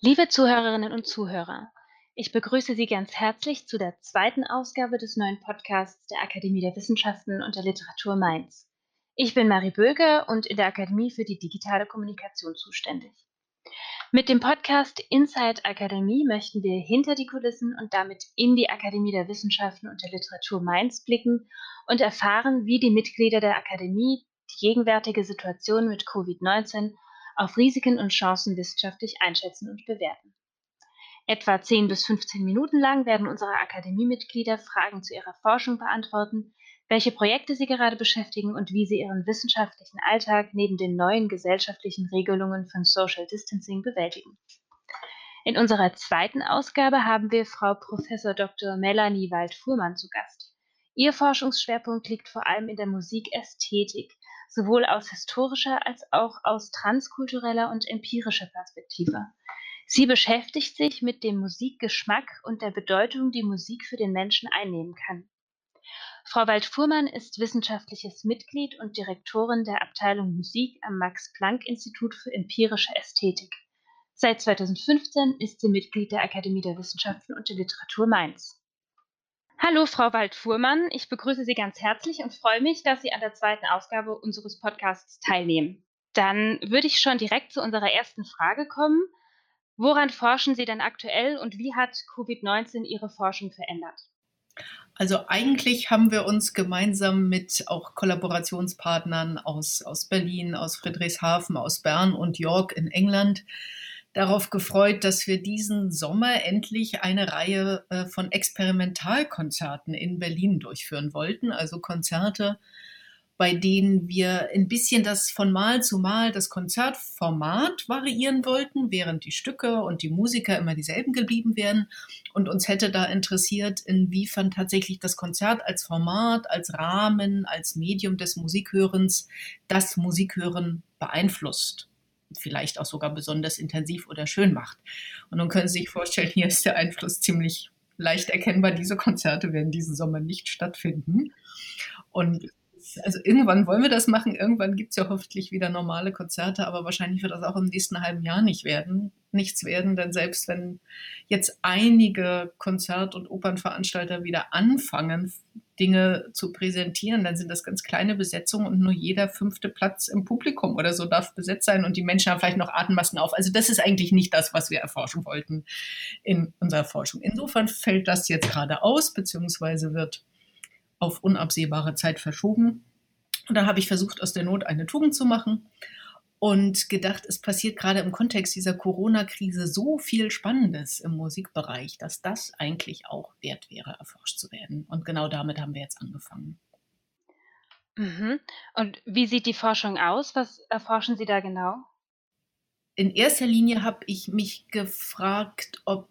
Liebe Zuhörerinnen und Zuhörer, ich begrüße Sie ganz herzlich zu der zweiten Ausgabe des neuen Podcasts der Akademie der Wissenschaften und der Literatur Mainz. Ich bin Marie Böge und in der Akademie für die digitale Kommunikation zuständig. Mit dem Podcast Inside Akademie möchten wir hinter die Kulissen und damit in die Akademie der Wissenschaften und der Literatur Mainz blicken und erfahren, wie die Mitglieder der Akademie gegenwärtige Situation mit Covid-19 auf Risiken und Chancen wissenschaftlich einschätzen und bewerten. Etwa 10 bis 15 Minuten lang werden unsere Akademiemitglieder Fragen zu ihrer Forschung beantworten, welche Projekte sie gerade beschäftigen und wie sie ihren wissenschaftlichen Alltag neben den neuen gesellschaftlichen Regelungen von Social Distancing bewältigen. In unserer zweiten Ausgabe haben wir Frau Prof. Dr. Melanie Wald-Fuhrmann zu Gast. Ihr Forschungsschwerpunkt liegt vor allem in der Musikästhetik, sowohl aus historischer als auch aus transkultureller und empirischer Perspektive. Sie beschäftigt sich mit dem Musikgeschmack und der Bedeutung, die Musik für den Menschen einnehmen kann. Frau Wald-Fuhrmann ist wissenschaftliches Mitglied und Direktorin der Abteilung Musik am Max-Planck-Institut für empirische Ästhetik. Seit 2015 ist sie Mitglied der Akademie der Wissenschaften und der Literatur Mainz. Hallo, Frau Wald-Fuhrmann. Ich begrüße Sie ganz herzlich und freue mich, dass Sie an der zweiten Ausgabe unseres Podcasts teilnehmen. Dann würde ich schon direkt zu unserer ersten Frage kommen. Woran forschen Sie denn aktuell und wie hat Covid-19 Ihre Forschung verändert? Also eigentlich haben wir uns gemeinsam mit auch Kollaborationspartnern aus, aus Berlin, aus Friedrichshafen, aus Bern und York in England darauf gefreut, dass wir diesen Sommer endlich eine Reihe äh, von Experimentalkonzerten in Berlin durchführen wollten. Also Konzerte, bei denen wir ein bisschen das von Mal zu Mal das Konzertformat variieren wollten, während die Stücke und die Musiker immer dieselben geblieben wären. Und uns hätte da interessiert, inwiefern tatsächlich das Konzert als Format, als Rahmen, als Medium des Musikhörens das Musikhören beeinflusst vielleicht auch sogar besonders intensiv oder schön macht. Und nun können Sie sich vorstellen, hier ist der Einfluss ziemlich leicht erkennbar. Diese Konzerte werden diesen Sommer nicht stattfinden. Und also irgendwann wollen wir das machen, irgendwann gibt es ja hoffentlich wieder normale Konzerte, aber wahrscheinlich wird das auch im nächsten halben Jahr nicht werden, nichts werden, denn selbst wenn jetzt einige Konzert- und Opernveranstalter wieder anfangen, Dinge zu präsentieren, dann sind das ganz kleine Besetzungen und nur jeder fünfte Platz im Publikum oder so darf besetzt sein und die Menschen haben vielleicht noch Atemmasken auf. Also das ist eigentlich nicht das, was wir erforschen wollten in unserer Forschung. Insofern fällt das jetzt gerade aus, beziehungsweise wird auf unabsehbare Zeit verschoben. Und dann habe ich versucht, aus der Not eine Tugend zu machen und gedacht, es passiert gerade im Kontext dieser Corona-Krise so viel Spannendes im Musikbereich, dass das eigentlich auch wert wäre, erforscht zu werden. Und genau damit haben wir jetzt angefangen. Mhm. Und wie sieht die Forschung aus? Was erforschen Sie da genau? In erster Linie habe ich mich gefragt, ob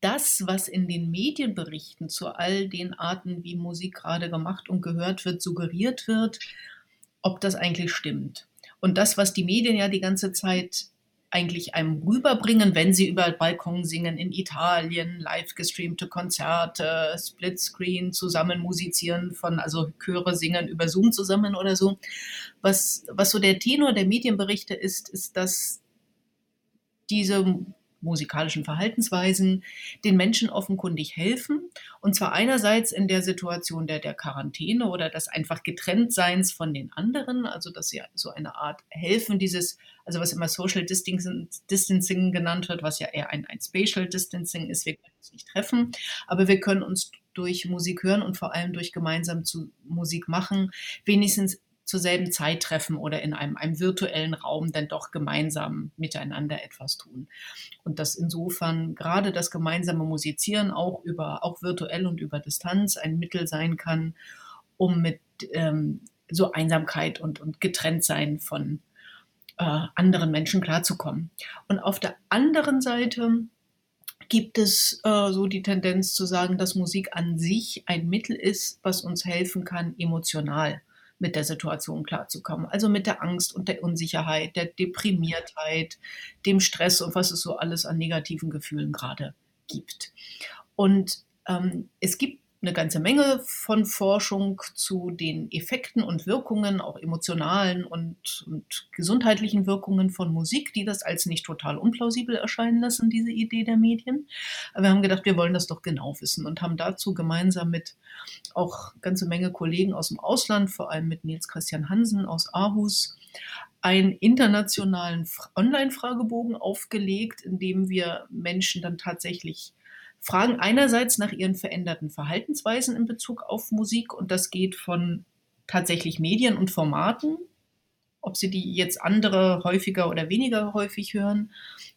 das, was in den Medienberichten zu all den Arten, wie Musik gerade gemacht und gehört wird, suggeriert wird, ob das eigentlich stimmt. Und das, was die Medien ja die ganze Zeit eigentlich einem rüberbringen, wenn sie über Balkon singen in Italien, live gestreamte Konzerte, Splitscreen zusammen musizieren von, also Chöre singen über Zoom zusammen oder so. Was, was so der Tenor der Medienberichte ist, ist, dass diese musikalischen Verhaltensweisen den Menschen offenkundig helfen. Und zwar einerseits in der Situation der, der Quarantäne oder des einfach Getrenntseins von den anderen, also dass sie so eine Art helfen, dieses, also was immer Social Distancing genannt wird, was ja eher ein, ein Spatial Distancing ist, wir können uns nicht treffen, aber wir können uns durch Musik hören und vor allem durch gemeinsam zu Musik machen, wenigstens zur selben Zeit treffen oder in einem, einem virtuellen Raum dann doch gemeinsam miteinander etwas tun. Und dass insofern gerade das gemeinsame Musizieren auch über, auch virtuell und über Distanz ein Mittel sein kann, um mit ähm, so Einsamkeit und, und Getrenntsein von äh, anderen Menschen klarzukommen. Und auf der anderen Seite gibt es äh, so die Tendenz zu sagen, dass Musik an sich ein Mittel ist, was uns helfen kann, emotional mit der Situation klarzukommen. Also mit der Angst und der Unsicherheit, der Deprimiertheit, dem Stress und was es so alles an negativen Gefühlen gerade gibt. Und ähm, es gibt eine ganze Menge von Forschung zu den Effekten und Wirkungen, auch emotionalen und, und, gesundheitlichen Wirkungen von Musik, die das als nicht total unplausibel erscheinen lassen, diese Idee der Medien. Aber wir haben gedacht, wir wollen das doch genau wissen und haben dazu gemeinsam mit auch ganze Menge Kollegen aus dem Ausland, vor allem mit Nils Christian Hansen aus Aarhus, einen internationalen Online-Fragebogen aufgelegt, in dem wir Menschen dann tatsächlich fragen einerseits nach ihren veränderten Verhaltensweisen in Bezug auf Musik und das geht von tatsächlich Medien und Formaten, ob sie die jetzt andere häufiger oder weniger häufig hören,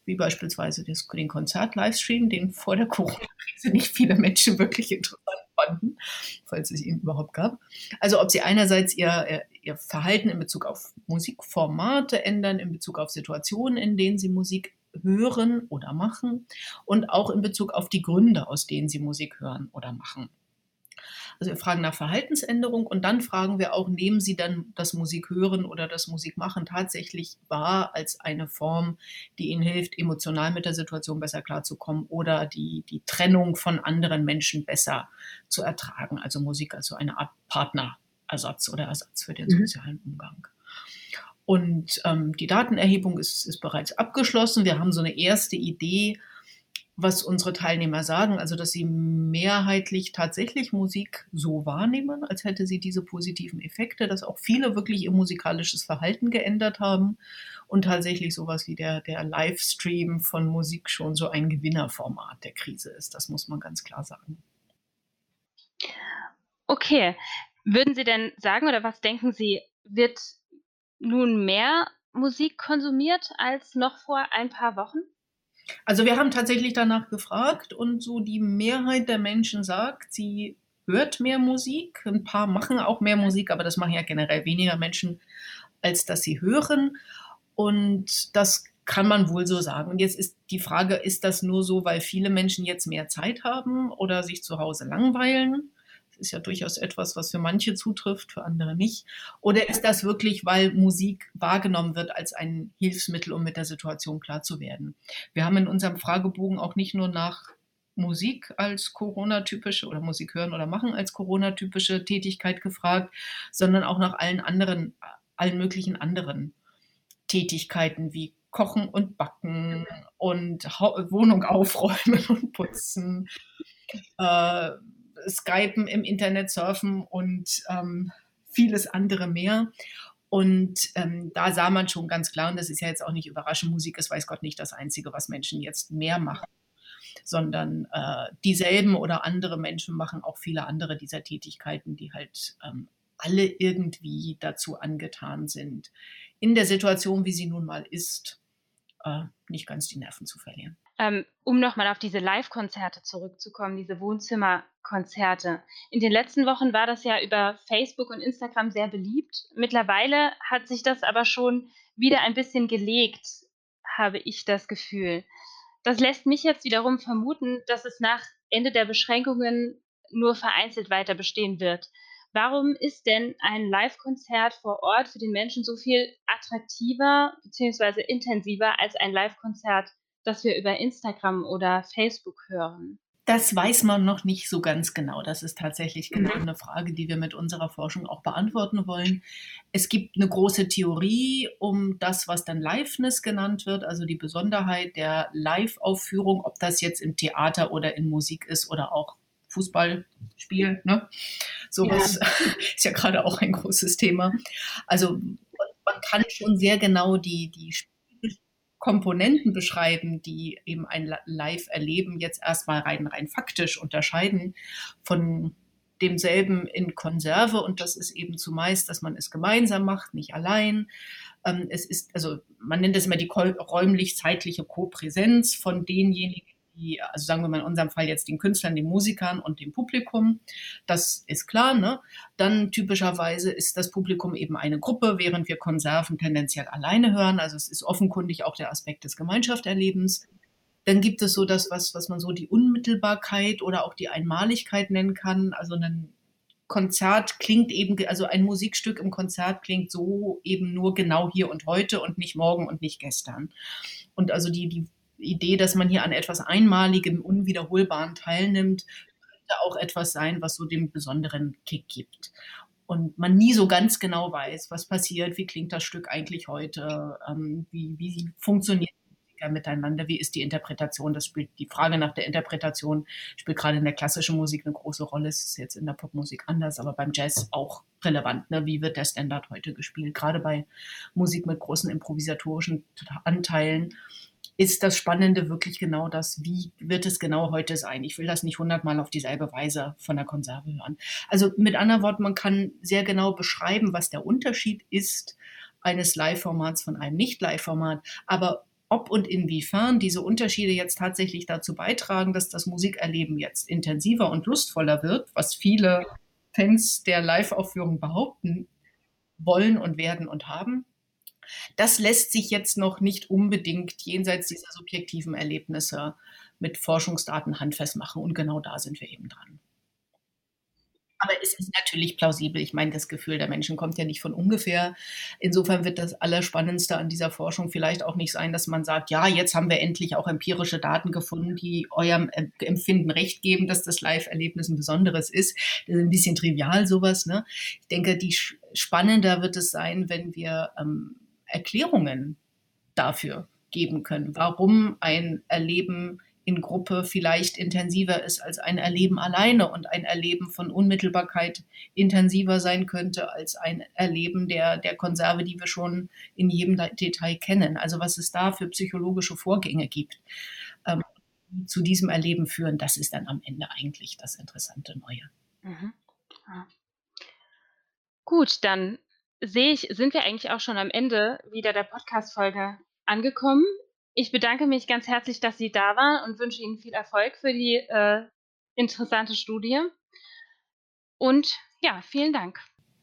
wie beispielsweise den Konzert-Livestream, den vor der Corona-Krise nicht viele Menschen wirklich interessant fanden, falls es ihn überhaupt gab. Also ob sie einerseits ihr, ihr Verhalten in Bezug auf Musikformate ändern, in Bezug auf Situationen, in denen sie Musik hören oder machen und auch in Bezug auf die Gründe, aus denen sie Musik hören oder machen. Also wir fragen nach Verhaltensänderung und dann fragen wir auch, nehmen Sie dann das Musikhören oder das Musikmachen tatsächlich wahr als eine Form, die Ihnen hilft, emotional mit der Situation besser klarzukommen oder die, die Trennung von anderen Menschen besser zu ertragen. Also Musik als so eine Art Partnerersatz oder Ersatz für den mhm. sozialen Umgang. Und ähm, die Datenerhebung ist, ist bereits abgeschlossen. Wir haben so eine erste Idee, was unsere Teilnehmer sagen, also dass sie mehrheitlich tatsächlich Musik so wahrnehmen, als hätte sie diese positiven Effekte, dass auch viele wirklich ihr musikalisches Verhalten geändert haben und tatsächlich sowas wie der, der Livestream von Musik schon so ein Gewinnerformat der Krise ist. Das muss man ganz klar sagen. Okay. Würden Sie denn sagen oder was denken Sie, wird nun mehr Musik konsumiert als noch vor ein paar Wochen? Also wir haben tatsächlich danach gefragt und so die Mehrheit der Menschen sagt, sie hört mehr Musik. Ein paar machen auch mehr Musik, aber das machen ja generell weniger Menschen, als dass sie hören. Und das kann man wohl so sagen. Und jetzt ist die Frage, ist das nur so, weil viele Menschen jetzt mehr Zeit haben oder sich zu Hause langweilen? Ist ja durchaus etwas, was für manche zutrifft, für andere nicht. Oder ist das wirklich, weil Musik wahrgenommen wird als ein Hilfsmittel, um mit der Situation klar zu werden? Wir haben in unserem Fragebogen auch nicht nur nach Musik als Corona-typische oder Musik hören oder machen als Corona-typische Tätigkeit gefragt, sondern auch nach allen anderen, allen möglichen anderen Tätigkeiten wie Kochen und Backen und Wohnung aufräumen und putzen, äh, Skypen, im Internet surfen und ähm, vieles andere mehr. Und ähm, da sah man schon ganz klar, und das ist ja jetzt auch nicht überraschend, Musik ist, weiß Gott, nicht das Einzige, was Menschen jetzt mehr machen, sondern äh, dieselben oder andere Menschen machen auch viele andere dieser Tätigkeiten, die halt ähm, alle irgendwie dazu angetan sind, in der Situation, wie sie nun mal ist, äh, nicht ganz die Nerven zu verlieren. Ähm, um nochmal auf diese Live-Konzerte zurückzukommen, diese Wohnzimmerkonzerte. In den letzten Wochen war das ja über Facebook und Instagram sehr beliebt. Mittlerweile hat sich das aber schon wieder ein bisschen gelegt, habe ich das Gefühl. Das lässt mich jetzt wiederum vermuten, dass es nach Ende der Beschränkungen nur vereinzelt weiter bestehen wird. Warum ist denn ein Live-Konzert vor Ort für den Menschen so viel attraktiver bzw. intensiver als ein Live-Konzert das wir über Instagram oder Facebook hören? Das weiß man noch nicht so ganz genau. Das ist tatsächlich genau mhm. eine Frage, die wir mit unserer Forschung auch beantworten wollen. Es gibt eine große Theorie um das, was dann Liveness genannt wird, also die Besonderheit der Live-Aufführung, ob das jetzt im Theater oder in Musik ist oder auch Fußballspiel. Ne? Sowas ja. ist ja gerade auch ein großes Thema. Also man kann schon sehr genau die, die Komponenten beschreiben, die eben ein Live-Erleben jetzt erstmal rein, rein faktisch unterscheiden von demselben in Konserve. Und das ist eben zumeist, dass man es gemeinsam macht, nicht allein. Ähm, es ist, also man nennt es immer die räumlich-zeitliche Kopräsenz von denjenigen, die, also sagen wir mal in unserem Fall jetzt den Künstlern, den Musikern und dem Publikum. Das ist klar. Ne? Dann typischerweise ist das Publikum eben eine Gruppe, während wir Konserven tendenziell alleine hören. Also es ist offenkundig auch der Aspekt des Gemeinschaftserlebens. Dann gibt es so das, was, was man so die Unmittelbarkeit oder auch die Einmaligkeit nennen kann. Also ein Konzert klingt eben, also ein Musikstück im Konzert klingt so eben nur genau hier und heute und nicht morgen und nicht gestern. Und also die, die Idee, dass man hier an etwas Einmaligem, Unwiederholbaren teilnimmt, auch etwas sein, was so den besonderen Kick gibt. Und man nie so ganz genau weiß, was passiert, wie klingt das Stück eigentlich heute, ähm, wie, wie funktioniert miteinander, wie ist die Interpretation, das spielt die Frage nach der Interpretation, spielt gerade in der klassischen Musik eine große Rolle, es ist jetzt in der Popmusik anders, aber beim Jazz auch relevant, ne? wie wird der Standard heute gespielt, gerade bei Musik mit großen improvisatorischen Anteilen ist das Spannende wirklich genau das, wie wird es genau heute sein? Ich will das nicht hundertmal auf dieselbe Weise von der Konserve hören. Also mit anderen Worten, man kann sehr genau beschreiben, was der Unterschied ist eines Live-Formats von einem Nicht-Live-Format, aber ob und inwiefern diese Unterschiede jetzt tatsächlich dazu beitragen, dass das Musikerleben jetzt intensiver und lustvoller wird, was viele Fans der Live-Aufführung behaupten wollen und werden und haben. Das lässt sich jetzt noch nicht unbedingt jenseits dieser subjektiven Erlebnisse mit Forschungsdaten handfest machen. Und genau da sind wir eben dran. Aber es ist natürlich plausibel. Ich meine, das Gefühl der Menschen kommt ja nicht von ungefähr. Insofern wird das Allerspannendste an dieser Forschung vielleicht auch nicht sein, dass man sagt, ja, jetzt haben wir endlich auch empirische Daten gefunden, die eurem Empfinden recht geben, dass das Live-Erlebnis ein besonderes ist. Das ist ein bisschen trivial sowas. Ne? Ich denke, die spannender wird es sein, wenn wir ähm, Erklärungen dafür geben können, warum ein Erleben in Gruppe vielleicht intensiver ist als ein Erleben alleine und ein Erleben von Unmittelbarkeit intensiver sein könnte als ein Erleben der, der Konserve, die wir schon in jedem Detail kennen. Also was es da für psychologische Vorgänge gibt, ähm, die zu diesem Erleben führen, das ist dann am Ende eigentlich das interessante Neue. Mhm. Ja. Gut, dann sehe ich, sind wir eigentlich auch schon am Ende wieder der Podcast-Folge angekommen. Ich bedanke mich ganz herzlich, dass Sie da waren und wünsche Ihnen viel Erfolg für die äh, interessante Studie. Und ja, vielen Dank.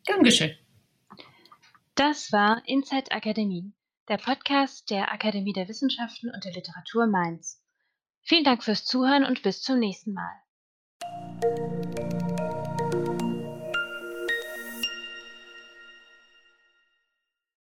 Dankeschön. Das war Inside Akademie, der Podcast der Akademie der Wissenschaften und der Literatur Mainz. Vielen Dank fürs Zuhören und bis zum nächsten Mal.